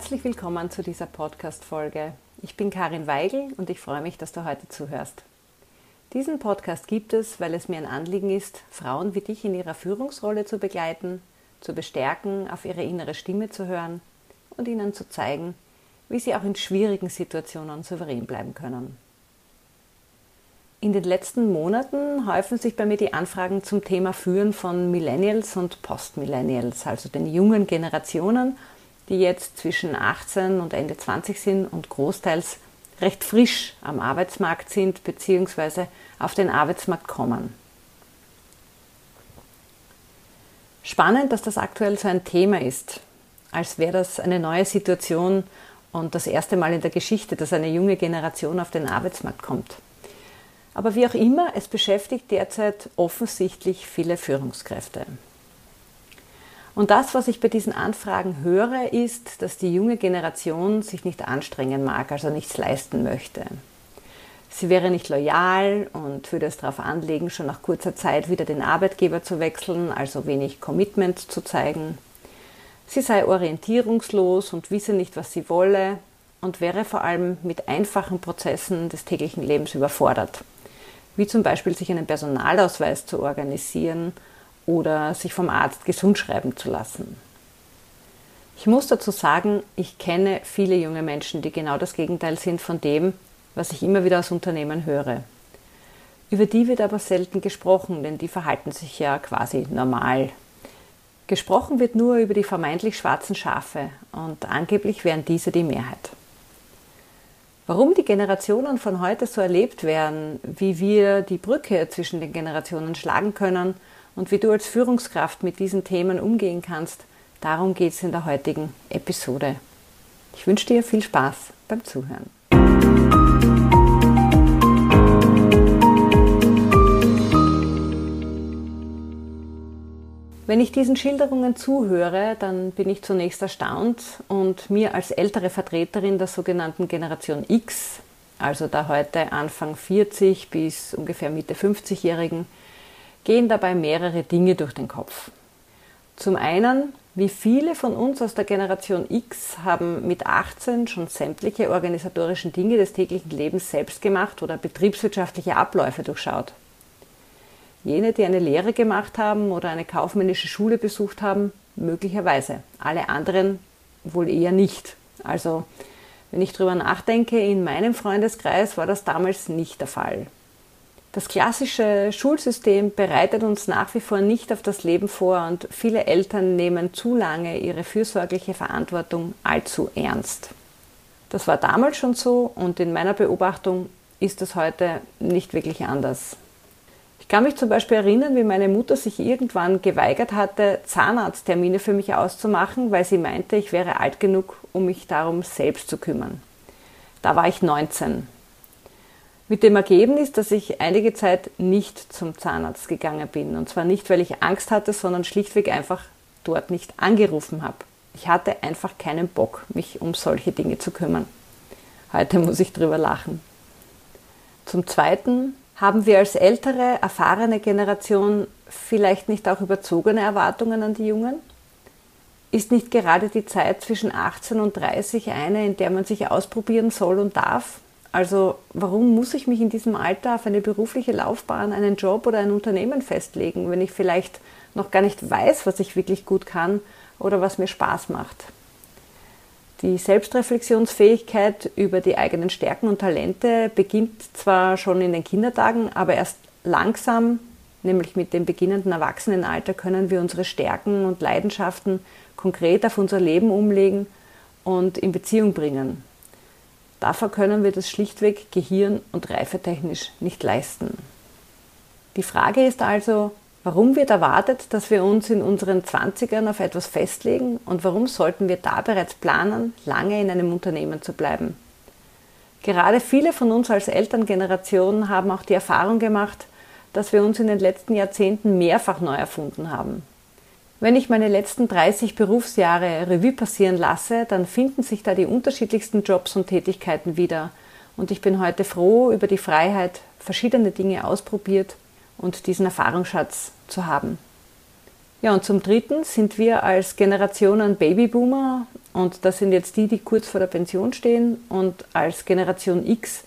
Herzlich willkommen zu dieser Podcast-Folge. Ich bin Karin Weigel und ich freue mich, dass du heute zuhörst. Diesen Podcast gibt es, weil es mir ein Anliegen ist, Frauen wie dich in ihrer Führungsrolle zu begleiten, zu bestärken, auf ihre innere Stimme zu hören und ihnen zu zeigen, wie sie auch in schwierigen Situationen souverän bleiben können. In den letzten Monaten häufen sich bei mir die Anfragen zum Thema Führen von Millennials und Postmillennials, also den jungen Generationen die jetzt zwischen 18 und Ende 20 sind und großteils recht frisch am Arbeitsmarkt sind bzw. auf den Arbeitsmarkt kommen. Spannend, dass das aktuell so ein Thema ist, als wäre das eine neue Situation und das erste Mal in der Geschichte, dass eine junge Generation auf den Arbeitsmarkt kommt. Aber wie auch immer, es beschäftigt derzeit offensichtlich viele Führungskräfte. Und das, was ich bei diesen Anfragen höre, ist, dass die junge Generation sich nicht anstrengen mag, also nichts leisten möchte. Sie wäre nicht loyal und würde es darauf anlegen, schon nach kurzer Zeit wieder den Arbeitgeber zu wechseln, also wenig Commitment zu zeigen. Sie sei orientierungslos und wisse nicht, was sie wolle und wäre vor allem mit einfachen Prozessen des täglichen Lebens überfordert, wie zum Beispiel sich einen Personalausweis zu organisieren oder sich vom Arzt gesund schreiben zu lassen. Ich muss dazu sagen, ich kenne viele junge Menschen, die genau das Gegenteil sind von dem, was ich immer wieder aus Unternehmen höre. Über die wird aber selten gesprochen, denn die verhalten sich ja quasi normal. Gesprochen wird nur über die vermeintlich schwarzen Schafe und angeblich wären diese die Mehrheit. Warum die Generationen von heute so erlebt werden, wie wir die Brücke zwischen den Generationen schlagen können und wie du als Führungskraft mit diesen Themen umgehen kannst, darum geht es in der heutigen Episode. Ich wünsche dir viel Spaß beim Zuhören. Wenn ich diesen Schilderungen zuhöre, dann bin ich zunächst erstaunt und mir als ältere Vertreterin der sogenannten Generation X, also der heute Anfang 40 bis ungefähr Mitte 50-Jährigen, gehen dabei mehrere Dinge durch den Kopf. Zum einen, wie viele von uns aus der Generation X haben mit 18 schon sämtliche organisatorischen Dinge des täglichen Lebens selbst gemacht oder betriebswirtschaftliche Abläufe durchschaut. Jene, die eine Lehre gemacht haben oder eine kaufmännische Schule besucht haben, möglicherweise. Alle anderen wohl eher nicht. Also, wenn ich darüber nachdenke, in meinem Freundeskreis war das damals nicht der Fall. Das klassische Schulsystem bereitet uns nach wie vor nicht auf das Leben vor und viele Eltern nehmen zu lange ihre fürsorgliche Verantwortung allzu ernst. Das war damals schon so und in meiner Beobachtung ist es heute nicht wirklich anders. Ich kann mich zum Beispiel erinnern, wie meine Mutter sich irgendwann geweigert hatte, Zahnarzttermine für mich auszumachen, weil sie meinte, ich wäre alt genug, um mich darum selbst zu kümmern. Da war ich 19. Mit dem Ergebnis, dass ich einige Zeit nicht zum Zahnarzt gegangen bin. Und zwar nicht, weil ich Angst hatte, sondern schlichtweg einfach dort nicht angerufen habe. Ich hatte einfach keinen Bock, mich um solche Dinge zu kümmern. Heute muss ich drüber lachen. Zum Zweiten haben wir als ältere, erfahrene Generation vielleicht nicht auch überzogene Erwartungen an die Jungen? Ist nicht gerade die Zeit zwischen 18 und 30 eine, in der man sich ausprobieren soll und darf, also warum muss ich mich in diesem Alter auf eine berufliche Laufbahn, einen Job oder ein Unternehmen festlegen, wenn ich vielleicht noch gar nicht weiß, was ich wirklich gut kann oder was mir Spaß macht? Die Selbstreflexionsfähigkeit über die eigenen Stärken und Talente beginnt zwar schon in den Kindertagen, aber erst langsam, nämlich mit dem beginnenden Erwachsenenalter, können wir unsere Stärken und Leidenschaften konkret auf unser Leben umlegen und in Beziehung bringen. Dafür können wir das schlichtweg gehirn- und reifetechnisch nicht leisten. Die Frage ist also, warum wird erwartet, dass wir uns in unseren Zwanzigern auf etwas festlegen und warum sollten wir da bereits planen, lange in einem Unternehmen zu bleiben? Gerade viele von uns als Elterngeneration haben auch die Erfahrung gemacht, dass wir uns in den letzten Jahrzehnten mehrfach neu erfunden haben. Wenn ich meine letzten 30 Berufsjahre Revue passieren lasse, dann finden sich da die unterschiedlichsten Jobs und Tätigkeiten wieder. Und ich bin heute froh über die Freiheit, verschiedene Dinge ausprobiert und diesen Erfahrungsschatz zu haben. Ja, und zum Dritten sind wir als Generationen Babyboomer Und das sind jetzt die, die kurz vor der Pension stehen und als Generation X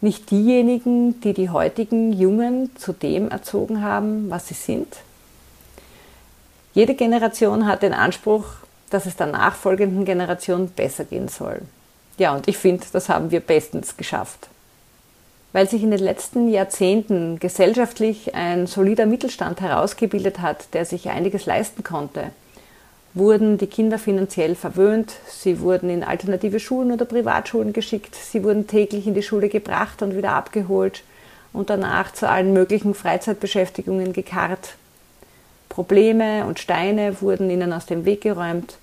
nicht diejenigen, die die heutigen Jungen zu dem erzogen haben, was sie sind? Jede Generation hat den Anspruch, dass es der nachfolgenden Generation besser gehen soll. Ja, und ich finde, das haben wir bestens geschafft. Weil sich in den letzten Jahrzehnten gesellschaftlich ein solider Mittelstand herausgebildet hat, der sich einiges leisten konnte, wurden die Kinder finanziell verwöhnt, sie wurden in alternative Schulen oder Privatschulen geschickt, sie wurden täglich in die Schule gebracht und wieder abgeholt und danach zu allen möglichen Freizeitbeschäftigungen gekarrt. Probleme und Steine wurden ihnen aus dem Weg geräumt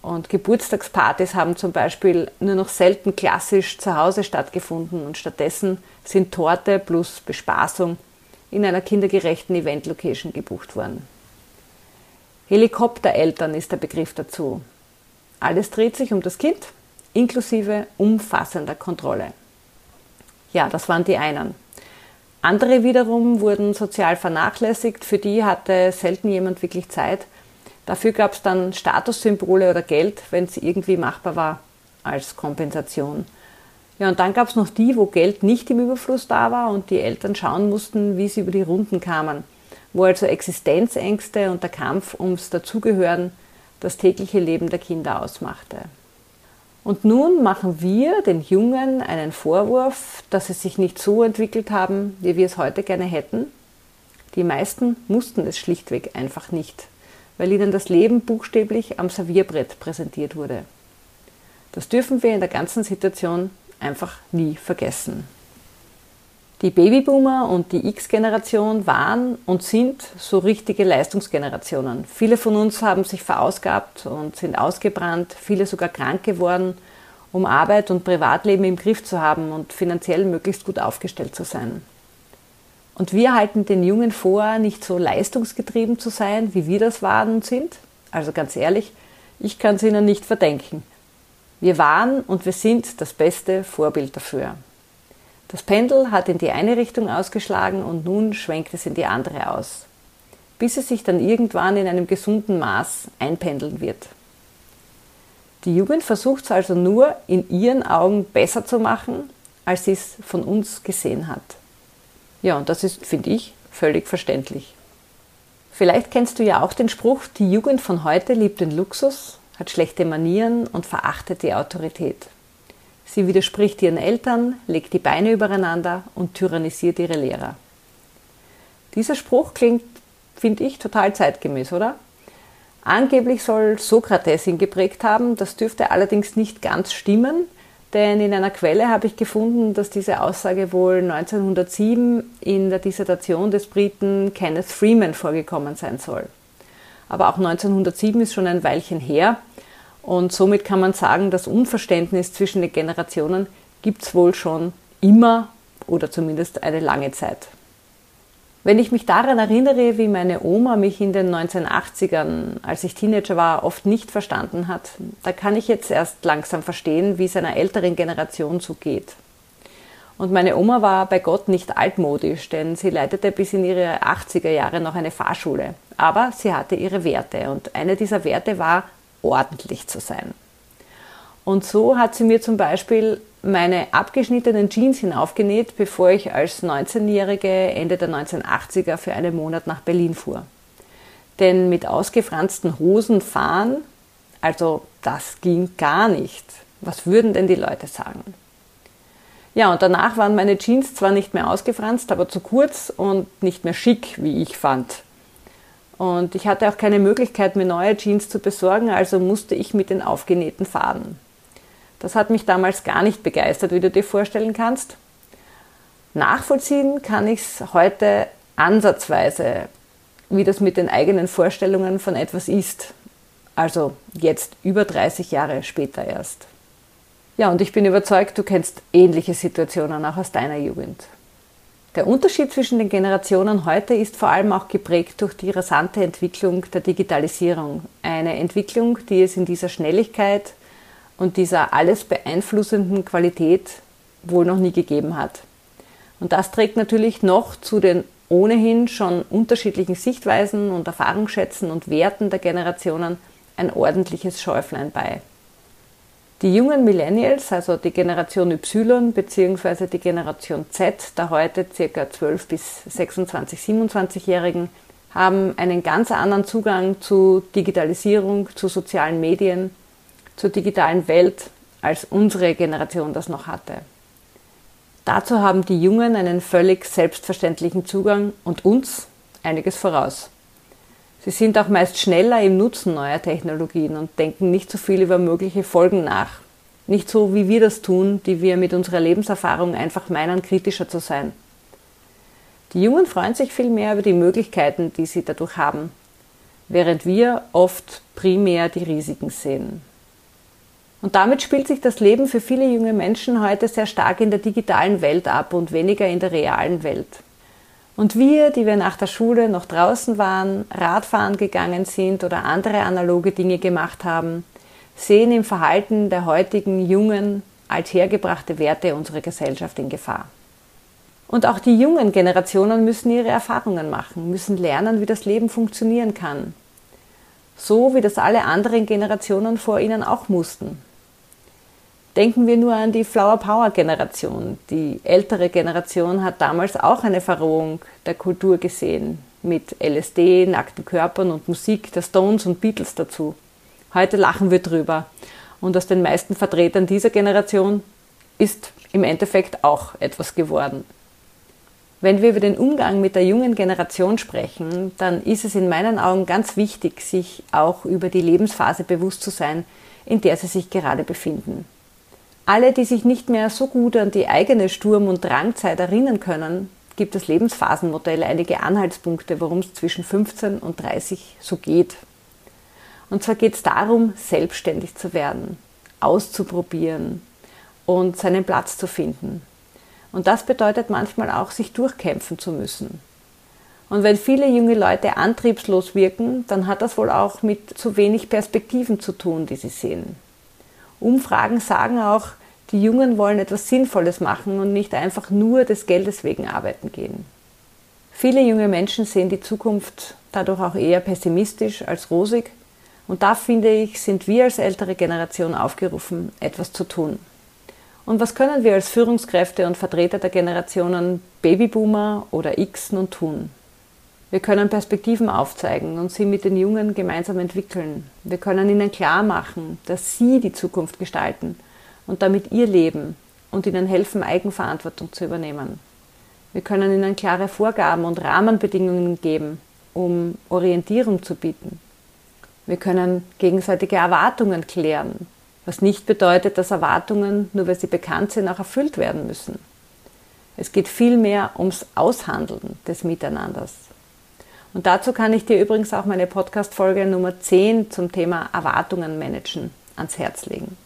und Geburtstagspartys haben zum Beispiel nur noch selten klassisch zu Hause stattgefunden und stattdessen sind Torte plus Bespaßung in einer kindergerechten Event-Location gebucht worden. Helikoptereltern ist der Begriff dazu. Alles dreht sich um das Kind, inklusive umfassender Kontrolle. Ja, das waren die einen. Andere wiederum wurden sozial vernachlässigt, für die hatte selten jemand wirklich Zeit, Dafür gab es dann Statussymbole oder Geld, wenn es irgendwie machbar war, als Kompensation. Ja, und dann gab es noch die, wo Geld nicht im Überfluss da war und die Eltern schauen mussten, wie sie über die Runden kamen, wo also Existenzängste und der Kampf ums Dazugehören das tägliche Leben der Kinder ausmachte. Und nun machen wir den Jungen einen Vorwurf, dass sie sich nicht so entwickelt haben, wie wir es heute gerne hätten. Die meisten mussten es schlichtweg einfach nicht weil ihnen das Leben buchstäblich am Servierbrett präsentiert wurde. Das dürfen wir in der ganzen Situation einfach nie vergessen. Die Babyboomer und die X-Generation waren und sind so richtige Leistungsgenerationen. Viele von uns haben sich verausgabt und sind ausgebrannt, viele sogar krank geworden, um Arbeit und Privatleben im Griff zu haben und finanziell möglichst gut aufgestellt zu sein. Und wir halten den Jungen vor, nicht so leistungsgetrieben zu sein, wie wir das waren und sind. Also ganz ehrlich, ich kann es ihnen nicht verdenken. Wir waren und wir sind das beste Vorbild dafür. Das Pendel hat in die eine Richtung ausgeschlagen und nun schwenkt es in die andere aus, bis es sich dann irgendwann in einem gesunden Maß einpendeln wird. Die Jugend versucht es also nur in ihren Augen besser zu machen, als sie es von uns gesehen hat. Ja, und das ist, finde ich, völlig verständlich. Vielleicht kennst du ja auch den Spruch, die Jugend von heute liebt den Luxus, hat schlechte Manieren und verachtet die Autorität. Sie widerspricht ihren Eltern, legt die Beine übereinander und tyrannisiert ihre Lehrer. Dieser Spruch klingt, finde ich, total zeitgemäß, oder? Angeblich soll Sokrates ihn geprägt haben, das dürfte allerdings nicht ganz stimmen, denn in einer Quelle habe ich gefunden, dass diese Aussage wohl 1907 in der Dissertation des Briten Kenneth Freeman vorgekommen sein soll. Aber auch 1907 ist schon ein Weilchen her und somit kann man sagen, das Unverständnis zwischen den Generationen gibt es wohl schon immer oder zumindest eine lange Zeit. Wenn ich mich daran erinnere, wie meine Oma mich in den 1980ern, als ich Teenager war, oft nicht verstanden hat, da kann ich jetzt erst langsam verstehen, wie es einer älteren Generation so geht. Und meine Oma war bei Gott nicht altmodisch, denn sie leitete bis in ihre 80er Jahre noch eine Fahrschule. Aber sie hatte ihre Werte und eine dieser Werte war, ordentlich zu sein. Und so hat sie mir zum Beispiel meine abgeschnittenen Jeans hinaufgenäht, bevor ich als 19-Jährige Ende der 1980er für einen Monat nach Berlin fuhr. Denn mit ausgefransten Hosen fahren, also das ging gar nicht. Was würden denn die Leute sagen? Ja, und danach waren meine Jeans zwar nicht mehr ausgefranst, aber zu kurz und nicht mehr schick, wie ich fand. Und ich hatte auch keine Möglichkeit, mir neue Jeans zu besorgen, also musste ich mit den aufgenähten fahren. Das hat mich damals gar nicht begeistert, wie du dir vorstellen kannst. Nachvollziehen kann ich es heute ansatzweise, wie das mit den eigenen Vorstellungen von etwas ist. Also jetzt über 30 Jahre später erst. Ja, und ich bin überzeugt, du kennst ähnliche Situationen auch aus deiner Jugend. Der Unterschied zwischen den Generationen heute ist vor allem auch geprägt durch die rasante Entwicklung der Digitalisierung. Eine Entwicklung, die es in dieser Schnelligkeit und dieser alles beeinflussenden Qualität wohl noch nie gegeben hat. Und das trägt natürlich noch zu den ohnehin schon unterschiedlichen Sichtweisen und Erfahrungsschätzen und Werten der Generationen ein ordentliches Schäuflein bei. Die jungen Millennials, also die Generation Y bzw. die Generation Z, der heute ca. 12 bis 26, 27-Jährigen, haben einen ganz anderen Zugang zu Digitalisierung, zu sozialen Medien, zur digitalen Welt, als unsere Generation das noch hatte. Dazu haben die Jungen einen völlig selbstverständlichen Zugang und uns einiges voraus. Sie sind auch meist schneller im Nutzen neuer Technologien und denken nicht so viel über mögliche Folgen nach. Nicht so, wie wir das tun, die wir mit unserer Lebenserfahrung einfach meinen, kritischer zu sein. Die Jungen freuen sich viel mehr über die Möglichkeiten, die sie dadurch haben, während wir oft primär die Risiken sehen. Und damit spielt sich das Leben für viele junge Menschen heute sehr stark in der digitalen Welt ab und weniger in der realen Welt. Und wir, die wir nach der Schule noch draußen waren, Radfahren gegangen sind oder andere analoge Dinge gemacht haben, sehen im Verhalten der heutigen jungen, althergebrachte Werte unserer Gesellschaft in Gefahr. Und auch die jungen Generationen müssen ihre Erfahrungen machen, müssen lernen, wie das Leben funktionieren kann. So wie das alle anderen Generationen vor ihnen auch mussten. Denken wir nur an die Flower Power Generation. Die ältere Generation hat damals auch eine Verrohung der Kultur gesehen, mit LSD, nackten Körpern und Musik der Stones und Beatles dazu. Heute lachen wir drüber. Und aus den meisten Vertretern dieser Generation ist im Endeffekt auch etwas geworden. Wenn wir über den Umgang mit der jungen Generation sprechen, dann ist es in meinen Augen ganz wichtig, sich auch über die Lebensphase bewusst zu sein, in der sie sich gerade befinden. Alle, die sich nicht mehr so gut an die eigene Sturm- und Drangzeit erinnern können, gibt das Lebensphasenmodell einige Anhaltspunkte, worum es zwischen 15 und 30 so geht. Und zwar geht es darum, selbstständig zu werden, auszuprobieren und seinen Platz zu finden. Und das bedeutet manchmal auch, sich durchkämpfen zu müssen. Und wenn viele junge Leute antriebslos wirken, dann hat das wohl auch mit zu wenig Perspektiven zu tun, die sie sehen. Umfragen sagen auch, die Jungen wollen etwas Sinnvolles machen und nicht einfach nur des Geldes wegen arbeiten gehen. Viele junge Menschen sehen die Zukunft dadurch auch eher pessimistisch als rosig und da finde ich, sind wir als ältere Generation aufgerufen, etwas zu tun. Und was können wir als Führungskräfte und Vertreter der Generationen Babyboomer oder X nun tun? Wir können Perspektiven aufzeigen und sie mit den Jungen gemeinsam entwickeln. Wir können ihnen klar machen, dass sie die Zukunft gestalten und damit ihr Leben und ihnen helfen, Eigenverantwortung zu übernehmen. Wir können ihnen klare Vorgaben und Rahmenbedingungen geben, um Orientierung zu bieten. Wir können gegenseitige Erwartungen klären, was nicht bedeutet, dass Erwartungen, nur weil sie bekannt sind, auch erfüllt werden müssen. Es geht vielmehr ums Aushandeln des Miteinanders. Und dazu kann ich dir übrigens auch meine Podcast-Folge Nummer 10 zum Thema Erwartungen managen ans Herz legen.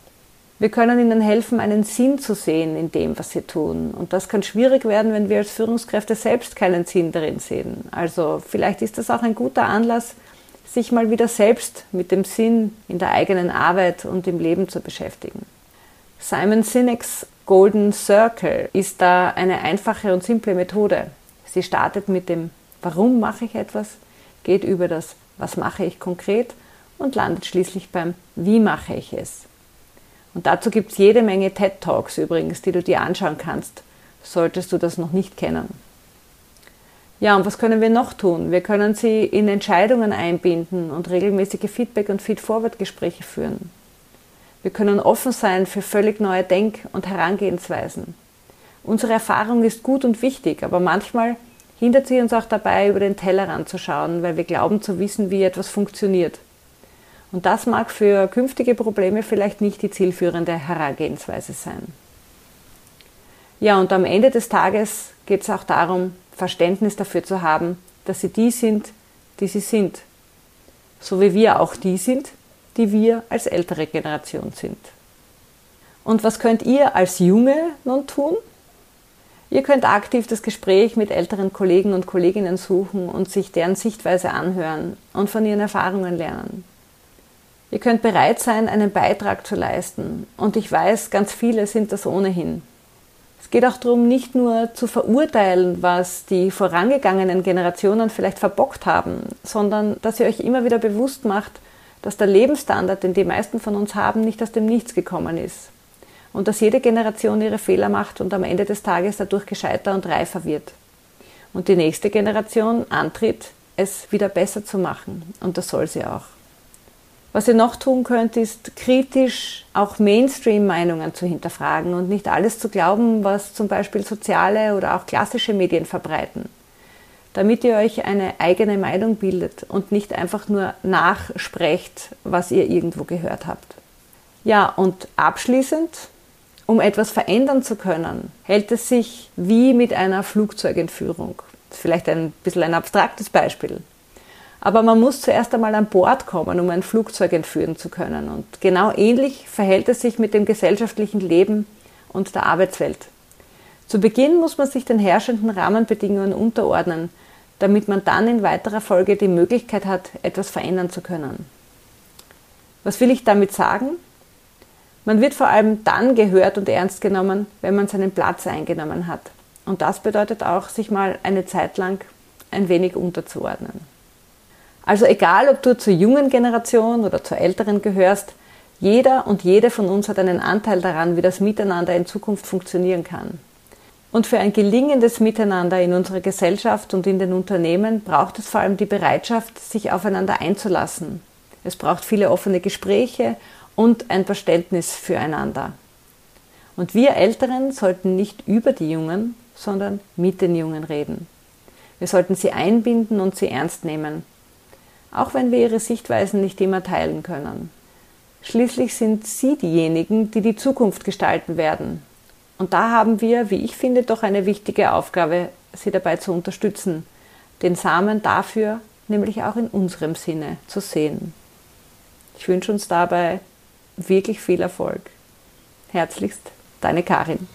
Wir können ihnen helfen, einen Sinn zu sehen in dem, was sie tun. Und das kann schwierig werden, wenn wir als Führungskräfte selbst keinen Sinn darin sehen. Also vielleicht ist das auch ein guter Anlass, sich mal wieder selbst mit dem Sinn in der eigenen Arbeit und im Leben zu beschäftigen. Simon Sinek's Golden Circle ist da eine einfache und simple Methode. Sie startet mit dem Warum mache ich etwas, geht über das Was mache ich konkret und landet schließlich beim Wie mache ich es. Und dazu gibt es jede Menge TED Talks übrigens, die du dir anschauen kannst, solltest du das noch nicht kennen. Ja, und was können wir noch tun? Wir können sie in Entscheidungen einbinden und regelmäßige Feedback- und Feed-Forward-Gespräche führen. Wir können offen sein für völlig neue Denk- und Herangehensweisen. Unsere Erfahrung ist gut und wichtig, aber manchmal hindert sie uns auch dabei, über den Tellerrand zu schauen, weil wir glauben zu wissen, wie etwas funktioniert. Und das mag für künftige Probleme vielleicht nicht die zielführende Herangehensweise sein. Ja, und am Ende des Tages geht es auch darum, Verständnis dafür zu haben, dass sie die sind, die sie sind. So wie wir auch die sind, die wir als ältere Generation sind. Und was könnt ihr als Junge nun tun? Ihr könnt aktiv das Gespräch mit älteren Kollegen und Kolleginnen suchen und sich deren Sichtweise anhören und von ihren Erfahrungen lernen. Ihr könnt bereit sein, einen Beitrag zu leisten. Und ich weiß, ganz viele sind das ohnehin. Es geht auch darum, nicht nur zu verurteilen, was die vorangegangenen Generationen vielleicht verbockt haben, sondern dass ihr euch immer wieder bewusst macht, dass der Lebensstandard, den die meisten von uns haben, nicht aus dem Nichts gekommen ist. Und dass jede Generation ihre Fehler macht und am Ende des Tages dadurch gescheiter und reifer wird. Und die nächste Generation antritt, es wieder besser zu machen. Und das soll sie auch. Was ihr noch tun könnt, ist kritisch auch Mainstream-Meinungen zu hinterfragen und nicht alles zu glauben, was zum Beispiel soziale oder auch klassische Medien verbreiten damit ihr euch eine eigene Meinung bildet und nicht einfach nur nachsprecht, was ihr irgendwo gehört habt. Ja, und abschließend, um etwas verändern zu können, hält es sich wie mit einer Flugzeugentführung. Das ist vielleicht ein bisschen ein abstraktes Beispiel. Aber man muss zuerst einmal an Bord kommen, um ein Flugzeug entführen zu können. Und genau ähnlich verhält es sich mit dem gesellschaftlichen Leben und der Arbeitswelt. Zu Beginn muss man sich den herrschenden Rahmenbedingungen unterordnen, damit man dann in weiterer Folge die Möglichkeit hat, etwas verändern zu können. Was will ich damit sagen? Man wird vor allem dann gehört und ernst genommen, wenn man seinen Platz eingenommen hat. Und das bedeutet auch, sich mal eine Zeit lang ein wenig unterzuordnen. Also egal, ob du zur jungen Generation oder zur älteren gehörst, jeder und jede von uns hat einen Anteil daran, wie das Miteinander in Zukunft funktionieren kann. Und für ein gelingendes Miteinander in unserer Gesellschaft und in den Unternehmen braucht es vor allem die Bereitschaft, sich aufeinander einzulassen. Es braucht viele offene Gespräche und ein Verständnis füreinander. Und wir Älteren sollten nicht über die Jungen, sondern mit den Jungen reden. Wir sollten sie einbinden und sie ernst nehmen, auch wenn wir ihre Sichtweisen nicht immer teilen können. Schließlich sind sie diejenigen, die die Zukunft gestalten werden und da haben wir, wie ich finde, doch eine wichtige Aufgabe, sie dabei zu unterstützen, den Samen dafür nämlich auch in unserem Sinne zu sehen. Ich wünsche uns dabei wirklich viel Erfolg. Herzlichst, deine Karin.